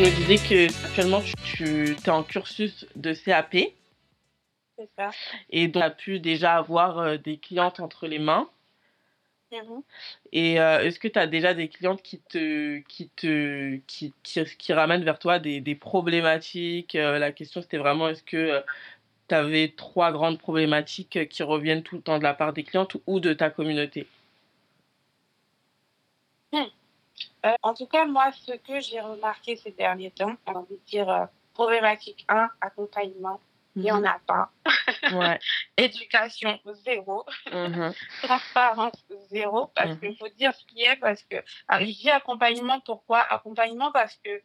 tu me disais que actuellement tu, es en cursus de CAP. C'est ça. Et donc tu as pu déjà avoir euh, des clientes entre les mains. Et euh, est-ce que tu as déjà des clientes qui te qui te qui, qui, ramènent vers toi des, des problématiques euh, La question c'était vraiment est-ce que tu avais trois grandes problématiques qui reviennent tout le temps de la part des clientes ou de ta communauté? Euh, en tout cas, moi, ce que j'ai remarqué ces derniers temps, on va dire euh, problématique 1, accompagnement, il n'y en a pas. Ouais. Éducation, zéro. Mhm. Transparence, zéro. Parce qu'il faut dire ce qui est, parce que. Alors, je dis accompagnement, pourquoi? Accompagnement parce que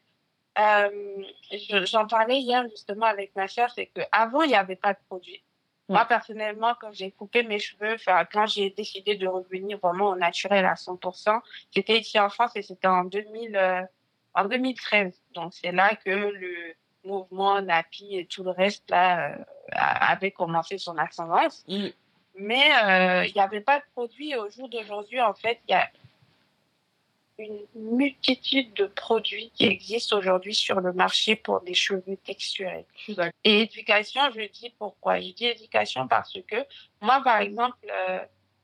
euh, j'en parlais hier justement avec ma chère, c'est qu'avant, il n'y avait pas de produit. Moi, personnellement, quand j'ai coupé mes cheveux, quand j'ai décidé de revenir vraiment au naturel à 100%, j'étais ici en France et c'était en 2000, euh, en 2013. Donc, c'est là que le mouvement NAPI et tout le reste, là, euh, avait commencé son ascendance. Mm. Mais euh, il n'y avait pas de produit. Au jour d'aujourd'hui, en fait, il y a une multitude de produits qui existent aujourd'hui sur le marché pour des cheveux texturés. Et éducation, je dis pourquoi. Je dis éducation parce que moi, par exemple, euh,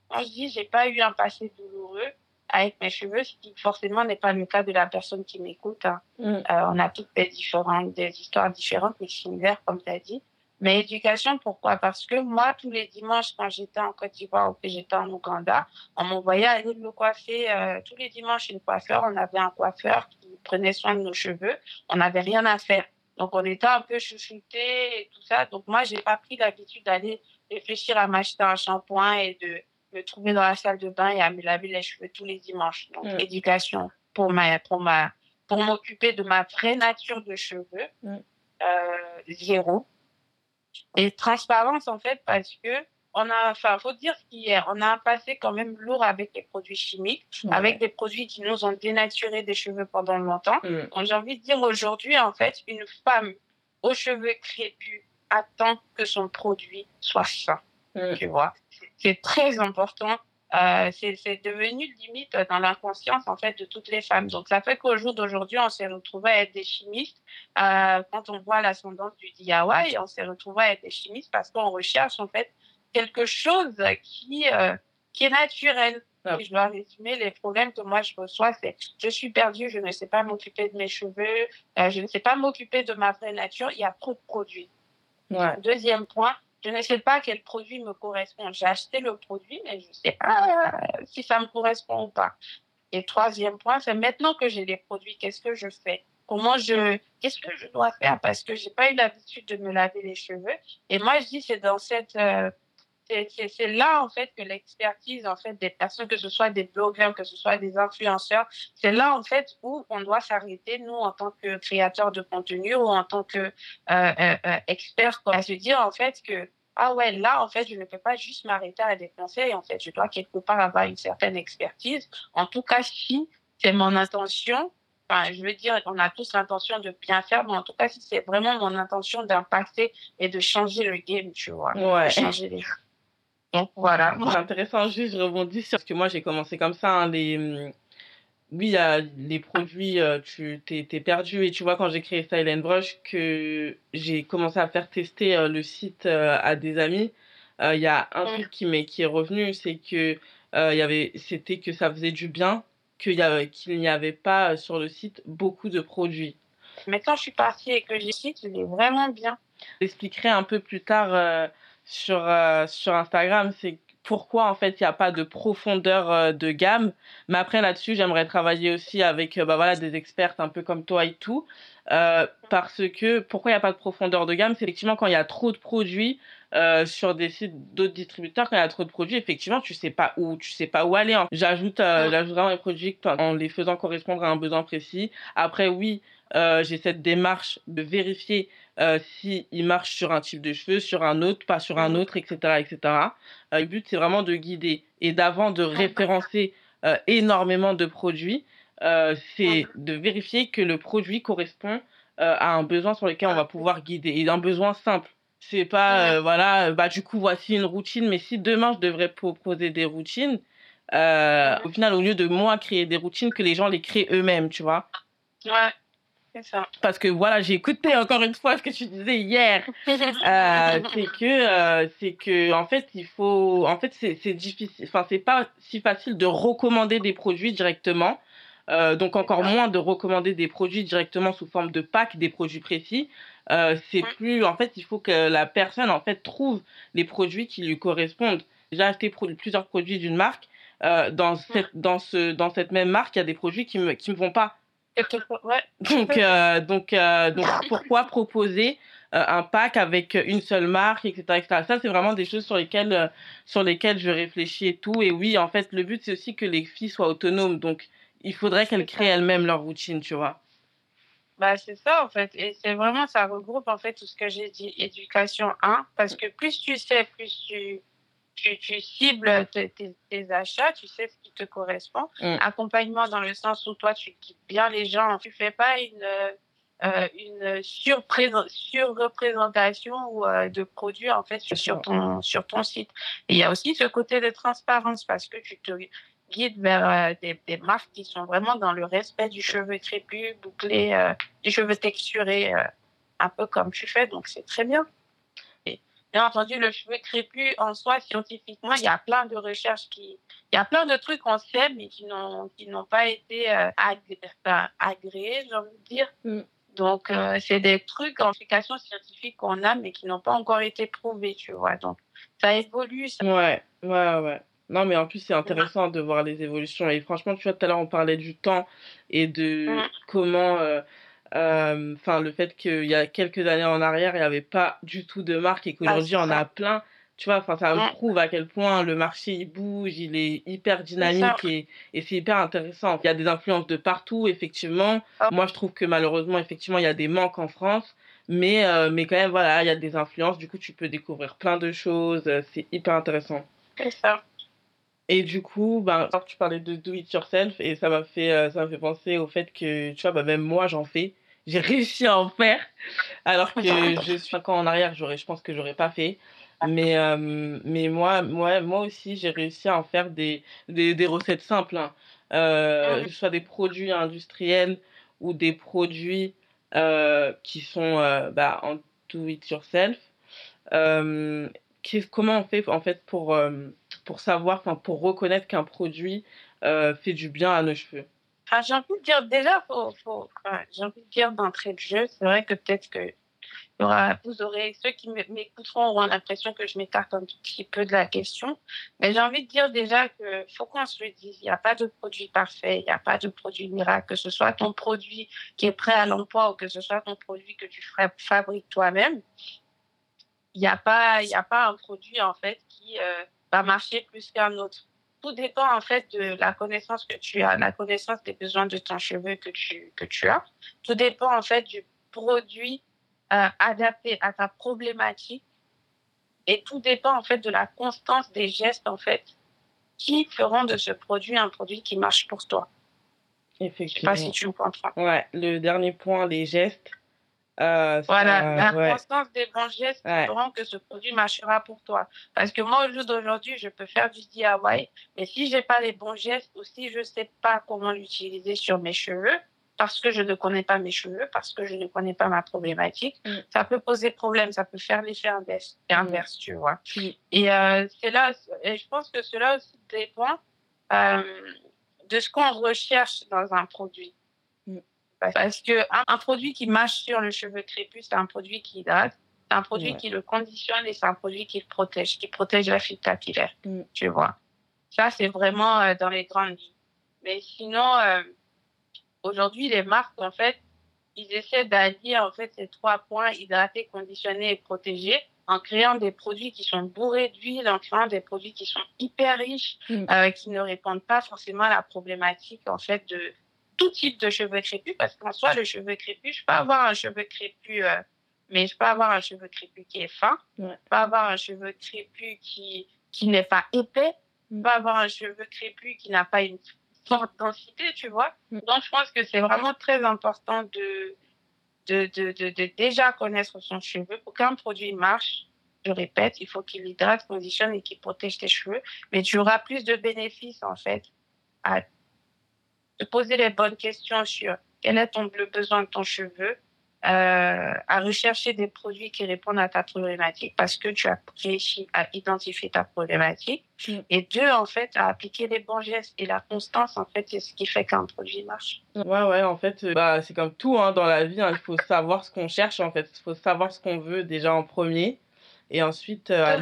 quand je dis j'ai pas eu un passé douloureux avec mes cheveux, ce qui forcément n'est pas le cas de la personne qui m'écoute. Hein. Mm. Euh, on a toutes des différentes, des histoires différentes mais similaires, comme tu as dit. Mais éducation, pourquoi? Parce que moi, tous les dimanches, quand j'étais en Côte d'Ivoire ou que j'étais en Ouganda, on m'envoyait aller me coiffer euh, tous les dimanches le coiffeur. On avait un coiffeur qui prenait soin de nos cheveux. On n'avait rien à faire. Donc, on était un peu chouchoutés et tout ça. Donc, moi, j'ai pas pris l'habitude d'aller réfléchir à m'acheter un shampoing et de me trouver dans la salle de bain et à me laver les cheveux tous les dimanches. Donc, mm. éducation pour ma, pour ma, pour m'occuper de ma vraie nature de cheveux. Mm. Euh, zéro et transparence, en fait, parce que on a, enfin, faut dire ce qu'il y a. On a un passé quand même lourd avec les produits chimiques, avec des produits qui nous ont dénaturé des cheveux pendant longtemps. Mm. Donc, j'ai envie de dire aujourd'hui, en fait, une femme aux cheveux crépus attend que son produit soit sain. Mm. Tu vois, c'est très important euh, c'est devenu limite dans l'inconscience en fait de toutes les femmes. Donc ça fait qu'au jour d'aujourd'hui, on s'est retrouvé à être des chimistes. Euh, quand on voit l'ascendance du DIY, on s'est retrouvé à être des chimistes parce qu'on recherche en fait quelque chose qui euh, qui est naturel. Ah. je dois résumer les problèmes que moi je reçois, c'est je suis perdue, je ne sais pas m'occuper de mes cheveux, je ne sais pas m'occuper de ma vraie nature. Il y a trop de produits. Ouais. Deuxième point, je ne sais pas quel produit me correspond. J'ai acheté le produit, mais je ne sais pas si ça me correspond ou pas. Et troisième point, c'est maintenant que j'ai les produits, qu'est-ce que je fais? Comment je, qu'est-ce que je dois faire? Parce que j'ai pas eu l'habitude de me laver les cheveux. Et moi, je dis, c'est dans cette, euh, c'est là en fait que l'expertise en fait des personnes, que ce soit des blogueurs, que ce soit des influenceurs, c'est là en fait où on doit s'arrêter nous en tant que créateurs de contenu ou en tant que euh, euh, euh experts, à se dire en fait que ah ouais là en fait je ne peux pas juste m'arrêter à des conseils, en fait je dois quelque part avoir une certaine expertise. En tout cas si c'est mon intention, Enfin, je veux dire, on a tous l'intention de bien faire, mais en tout cas, si c'est vraiment mon intention d'impacter et de changer le game, tu vois, ouais. de changer les. Donc voilà. C'est intéressant, juste je rebondis sur ce que moi j'ai commencé comme ça. Hein, les, hum, oui, il y a les produits, euh, tu t'es, perdu et tu vois quand j'ai créé Style Brush que j'ai commencé à faire tester euh, le site euh, à des amis. Il y a un truc qui m'est qui est revenu, c'est que y avait, c'était que ça faisait du bien, qu'il n'y avait pas sur le site beaucoup de produits. Maintenant, je suis partie et que j'ai site, il est vraiment bien. J'expliquerai un peu plus tard sur, euh, sur Instagram, c'est pourquoi en fait il n'y a pas de profondeur euh, de gamme. Mais après là-dessus, j'aimerais travailler aussi avec euh, bah, voilà, des expertes un peu comme toi et tout. parce que pourquoi il n'y a pas de profondeur de gamme? C'est effectivement quand il y a trop de produits sur des sites d'autres distributeurs, quand il y a trop de produits, effectivement, tu sais pas où, tu sais pas où aller. Hein. J'ajoute, j'ajoute vraiment les produits en les faisant correspondre à un besoin précis. Après, oui, j'ai cette démarche de vérifier euh, s'il marche sur un type de cheveux, sur un autre, pas sur un mmh. autre, etc. etc. Euh, le but, c'est vraiment de guider. Et d'avant de référencer euh, énormément de produits, euh, c'est de vérifier que le produit correspond euh, à un besoin sur lequel on va pouvoir guider. Et un besoin simple. C'est pas, euh, voilà, bah du coup, voici une routine, mais si demain je devrais proposer des routines, au final, au lieu de moi créer des routines, que les gens les créent eux-mêmes, tu vois? Ouais. Ça. Parce que voilà, j'ai écouté encore une fois ce que tu disais hier. Euh, c'est que, euh, c'est que, en fait, il faut, en fait, c'est, difficile, enfin, c'est pas si facile de recommander des produits directement. Euh, donc encore moins de recommander des produits directement sous forme de pack, des produits précis. C'est plus, en fait, il faut que la personne, en fait, trouve les produits qui lui correspondent. J'ai acheté pro plusieurs produits d'une marque. Dans cette, dans ce, dans cette même marque, il y a des produits qui me, qui me vont pas. Ouais. Donc, euh, donc, euh, donc, pourquoi proposer euh, un pack avec une seule marque, etc., etc. Ça, c'est vraiment des choses sur lesquelles, sur lesquelles je réfléchis et tout. Et oui, en fait, le but, c'est aussi que les filles soient autonomes. Donc, il faudrait qu'elles créent elles-mêmes leur routine, tu vois. Bah, c'est ça, en fait. Et c'est vraiment, ça regroupe, en fait, tout ce que j'ai dit, éducation 1. Parce que plus tu sais, plus tu, tu, tu cibles tes, tes, tes achats, tu sais ce qui te correspond. Mm. Accompagnement dans le sens où toi, tu guides bien les gens. Tu fais pas une, euh, une surreprésentation ou, euh, de produits, en fait, sur, sur ton, sur ton site. Et il y a aussi ce côté de transparence parce que tu te guides vers euh, des, des marques qui sont vraiment dans le respect du cheveu crépus, bouclé, euh, du cheveu texturé, euh, un peu comme tu fais. Donc, c'est très bien. Bien entendu, le cheveu crépus en soi, scientifiquement, il y a plein de recherches qui, il y a plein de trucs qu'on sait, mais qui n'ont, pas été euh, agré- enfin, agréés, j'ai envie de dire. Mm. Donc, euh, c'est des trucs en application scientifique qu'on a, mais qui n'ont pas encore été prouvés, tu vois. Donc, ça évolue. Ça... Ouais, ouais, ouais. Non, mais en plus, c'est intéressant de voir les évolutions. Et franchement, tu vois, tout à l'heure, on parlait du temps et de Mm. comment, euh, enfin, le fait qu'il y a quelques années en arrière, il n'y avait pas du tout de marque et qu'aujourd'hui, Ah, on c'est a ça. plein. Tu vois, enfin, ça me prouve à quel point le marché, il bouge, il est hyper ça. dynamique et, et c'est hyper intéressant. Il y a des influences de partout, effectivement. Ah. Moi, je trouve que malheureusement, effectivement, il y a des manques en France. Mais, euh, mais quand même, voilà, il y a des influences. Du coup, tu peux découvrir plein de choses. euh, C'est hyper intéressant. C'est ça. Et du coup, ben, alors tu parlais de do it yourself et ça m'a fait, euh, ça m'a fait penser au fait que, tu vois, bah, même moi, j'en fais. J'ai réussi à en faire, alors que je suis ans en arrière, j'aurais, je pense que j'aurais pas fait. Mais, euh, mais moi, moi, moi aussi, j'ai réussi à en faire des, des, des recettes simples, hein. Euh, Mhm. que ce soit des produits industriels ou des produits euh, qui sont bah, en do it yourself. Comment on fait en fait pour, pour savoir, pour reconnaître qu'un produit fait du bien à nos cheveux? Enfin, j'ai envie de dire, déjà, faut, j'ai envie de dire d'entrée de jeu, c'est vrai que peut-être que aura, vous aurez, ceux qui m'écouteront auront l'impression que je m'écarte un tout petit peu de la question. Mais j'ai envie de dire déjà que faut qu'on se le dise, il n'y a pas de produit parfait, il n'y a pas de produit miracle, que ce soit ton produit qui est prêt à l'emploi ou que ce soit ton produit que tu fabriques toi-même. Il n'y a pas, a pas un produit, en fait, qui euh, va marcher plus qu'un autre tout dépend en fait de la connaissance que tu as, la connaissance des besoins de ton cheveu que tu, que tu as. Tout dépend en fait du produit euh, adapté à ta problématique. Et tout dépend en fait de la constance des gestes en fait qui feront de ce produit un produit qui marche pour toi. Je sais Effectivement. pas si tu me comprends. Ouais, le dernier point, les gestes. Euh, Voilà, ça- la ouais, constance des bons gestes ouais, feront que ce produit marchera pour toi. Parce que moi, au jour d'aujourd'hui, je peux faire du DIY, mais si j'ai pas les bons gestes ou si je sais pas comment l'utiliser sur mes cheveux, parce que je ne connais pas mes cheveux, parce que je ne connais pas ma problématique, Mm. ça peut poser problème, ça peut faire l'effet inverse, inverse, tu vois. Mm. Et euh, c'est là, et je pense que cela aussi dépend euh, de ce qu'on recherche dans un produit. Parce que un, un produit qui marche sur le cheveu crépus, c'est un produit qui hydrate, c'est un produit Ouais. qui le conditionne et c'est un produit qui le protège, qui protège la fibre capillaire, Mm. tu vois. Ça, c'est vraiment euh, dans les grandes lignes. Mais sinon, euh, aujourd'hui, les marques, en fait, ils essaient d'allier en fait ces trois points hydrater, conditionner et protéger en créant des produits qui sont bourrés d'huile, en créant des produits qui sont hyper riches, Mm. euh, qui ne répondent pas forcément à la problématique en fait de tout type de cheveux crépus, parce qu'en soi, le cheveu crépus, je peux avoir un cheveu crépus, euh, mais je peux avoir un cheveu crépus qui est fin, Ouais. je peux avoir un cheveu crépus qui qui n'est pas épais, je peux avoir un cheveu crépus qui n'a pas une forte densité, tu vois. Mm. Donc, je pense que c'est vraiment très important de, de, de, de, de déjà connaître son cheveu. Pour qu'un produit marche, je répète, il faut qu'il hydrate, conditionne et qu'il protège tes cheveux. Mais tu auras plus de bénéfices, en fait, à te poser les bonnes questions sur quel est ton, le besoin de ton cheveu, euh, à rechercher des produits qui répondent à ta problématique parce que tu as réussi à identifier ta problématique. Mm. Et deux, en fait, à appliquer les bons gestes. Et la constance, en fait, c'est ce qui fait qu'un produit marche. Ouais, ouais, en fait, euh, bah, c'est comme tout hein, dans la vie. Hein, il faut savoir ce qu'on cherche, en fait. Il faut savoir ce qu'on veut déjà en premier. Et ensuite, euh,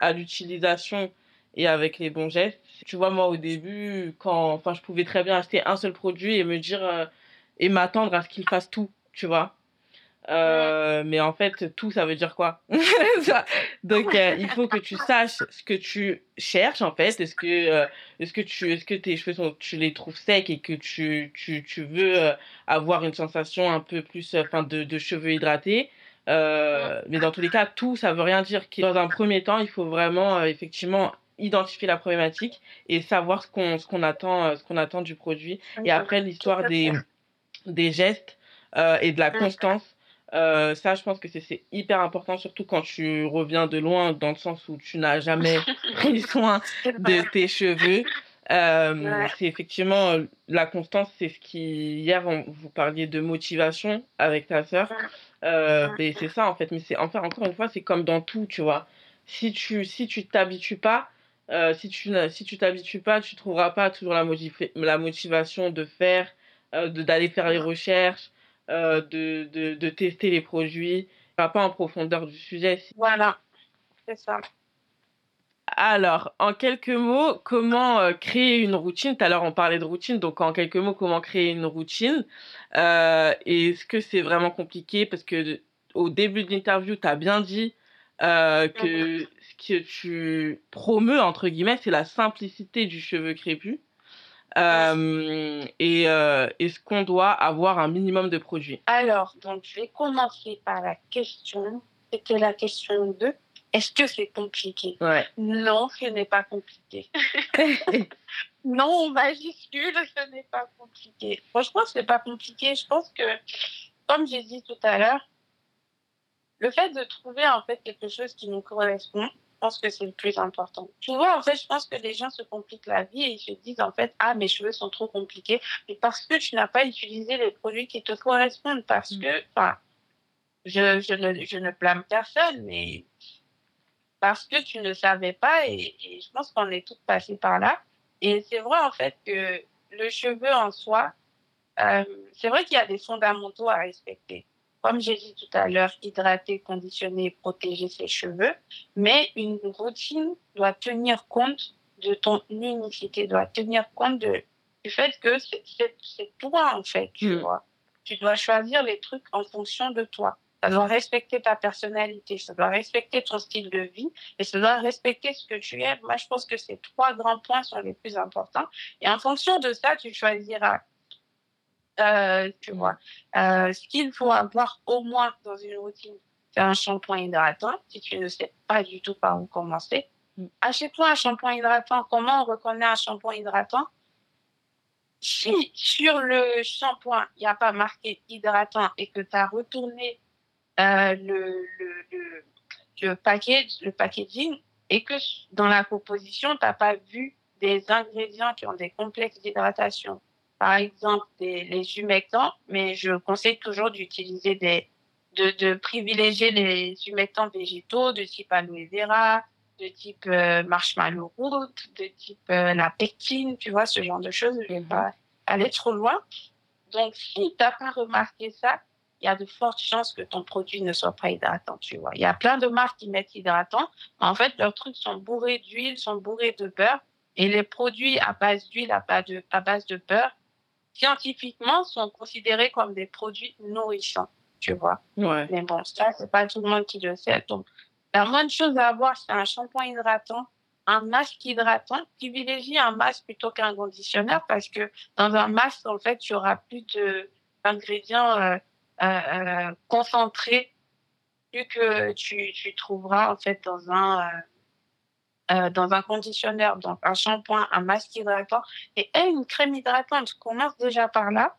à l'utilisation et avec les bons gestes. Tu vois, moi, au début, quand, enfin, je pouvais très bien acheter un seul produit et me dire, et m'attendre à ce qu'il fasse tout, tu vois. Euh, mais en fait, tout, ça veut dire quoi? Donc, euh, il faut que tu saches ce que tu cherches, en fait. Est-ce que, euh, est-ce que, tu, est-ce que tes cheveux, sont, tu les trouves secs et que tu, tu, tu veux avoir une sensation un peu plus enfin de, de cheveux hydratés Mais dans tous les cas, tout, ça veut rien dire. Dans un premier temps, il faut vraiment, effectivement, identifier la problématique et savoir ce qu'on, ce qu'on attend, ce qu'on attend du produit. Et après, l'histoire des, des gestes et de la constance euh, ça, je pense que c'est hyper important, surtout quand tu reviens de loin, dans le sens où tu n'as jamais pris soin de tes cheveux. Euh, C'est effectivement la constance, c'est ce qui hier on, vous parliez de motivation avec ta sœur. Euh, c'est ça en fait, mais c'est enfin encore une fois c'est comme dans tout, tu vois. Si tu si tu t'habitues pas, euh, si tu si tu t'habitues pas, tu trouveras pas toujours la, la motivation de faire, euh, d'aller faire les recherches, euh, de, de, de, tester les produits, pas en profondeur du sujet. Voilà, c'est ça. Alors, en quelques mots, comment euh, créer une routine? Tout à l'heure, on parlait de routine, donc en quelques mots, comment créer une routine? Est-ce que c'est vraiment compliqué? Parce que au début de l'interview, tu as bien dit euh, que ce que tu promeus, entre guillemets, c'est la simplicité du cheveu crépus. Euh, et euh, est-ce qu'on doit avoir un minimum de produits? Alors, donc, je vais commencer par la question. C'était la question 2. Est-ce que c'est compliqué? Ouais. Non, ce n'est pas compliqué. non, majuscule, ce n'est pas compliqué. Franchement, ce n'est pas compliqué. Je pense que, comme j'ai dit tout à l'heure, le fait de trouver en fait quelque chose qui nous correspond, je pense que c'est le plus important. Tu vois, en fait, je pense que les gens se compliquent la vie et ils se disent, en fait, ah, mes cheveux sont trop compliqués. Mais parce que tu n'as pas utilisé les produits qui te correspondent. Parce mm. que, enfin, je, je, ne, je ne blâme personne, mais parce que tu ne savais pas et, et je pense qu'on est tous passés par là. Et c'est vrai, en fait, que le cheveu en soi, euh, c'est vrai qu'il y a des fondamentaux à respecter comme j'ai dit tout à l'heure, hydrater, conditionner, protéger ses cheveux. Mais une routine doit tenir compte de ton unicité, doit tenir compte de, du fait que c'est toi, en fait, tu mm. vois. Tu dois choisir les trucs en fonction de toi. Ça doit respecter ta personnalité, ça doit respecter ton style de vie et ça doit respecter ce que tu aimes. Moi, je pense que ces trois grands points sont les plus importants. Et en fonction de ça, tu choisiras euh, tu vois. Euh, ce qu'il faut avoir au moins dans une routine, c'est un shampoing hydratant. Si tu ne sais pas du tout par où commencer, mm. achète-toi un shampoing hydratant. Comment on reconnaît un shampoing hydratant? Si sur le shampoing, il n'y a pas marqué hydratant et que tu as retourné euh, le, le, le, le, package, le packaging et que dans la composition, tu n'as pas vu des ingrédients qui ont des complexes d'hydratation par exemple des, les humectants, mais je conseille toujours d'utiliser des, de, de privilégier les humectants végétaux de type aloe vera, de type euh, marshmallow root, de type euh, la pectine, tu vois, ce genre de choses. Je vais pas aller trop loin. Donc, si t'as pas remarqué ça, il y a de fortes chances que ton produit ne soit pas hydratant, tu vois. Il y a plein de marques qui mettent hydratant. Mais en fait, leurs trucs sont bourrés d'huile, sont bourrés de beurre. Et les produits à base d'huile, à base de, à base de beurre, scientifiquement, sont considérés comme des produits nourrissants, tu vois. Ouais. Mais bon, ça, c'est pas tout le monde qui le sait. Donc, la bonne chose à avoir, c'est un shampoing hydratant, un masque hydratant. Privilégie un masque plutôt qu'un conditionneur parce que dans un masque, en fait, tu auras plus d'ingrédients euh, euh, euh, concentrés plus que tu, tu trouveras, en fait, dans un, euh, euh, dans un conditionneur, donc un shampoing, un masque hydratant et une crème hydratante. Commence déjà par là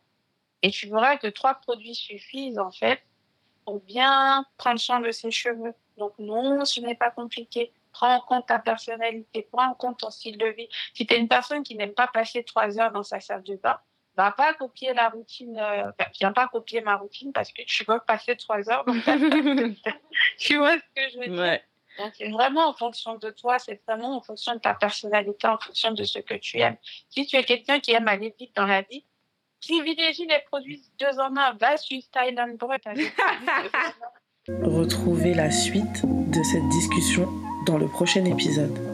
et tu verras que trois produits suffisent en fait pour bien prendre soin de ses cheveux. Donc non, ce n'est pas compliqué. Prends en compte ta personnalité, prends en compte ton style de vie. Si tu es une personne qui n'aime pas passer trois heures dans sa salle de bain, va pas copier la routine, euh, viens pas copier ma routine parce que tu veux passer trois heures. Donc, tu vois ce que je veux dire? Ouais. Donc, c'est vraiment en fonction de toi, c'est vraiment en fonction de ta personnalité, en fonction de ce que tu aimes. Si tu es quelqu'un qui aime aller vite dans la vie, privilégie les produits deux en un, va sur Style and un. Retrouvez la suite de cette discussion dans le prochain épisode.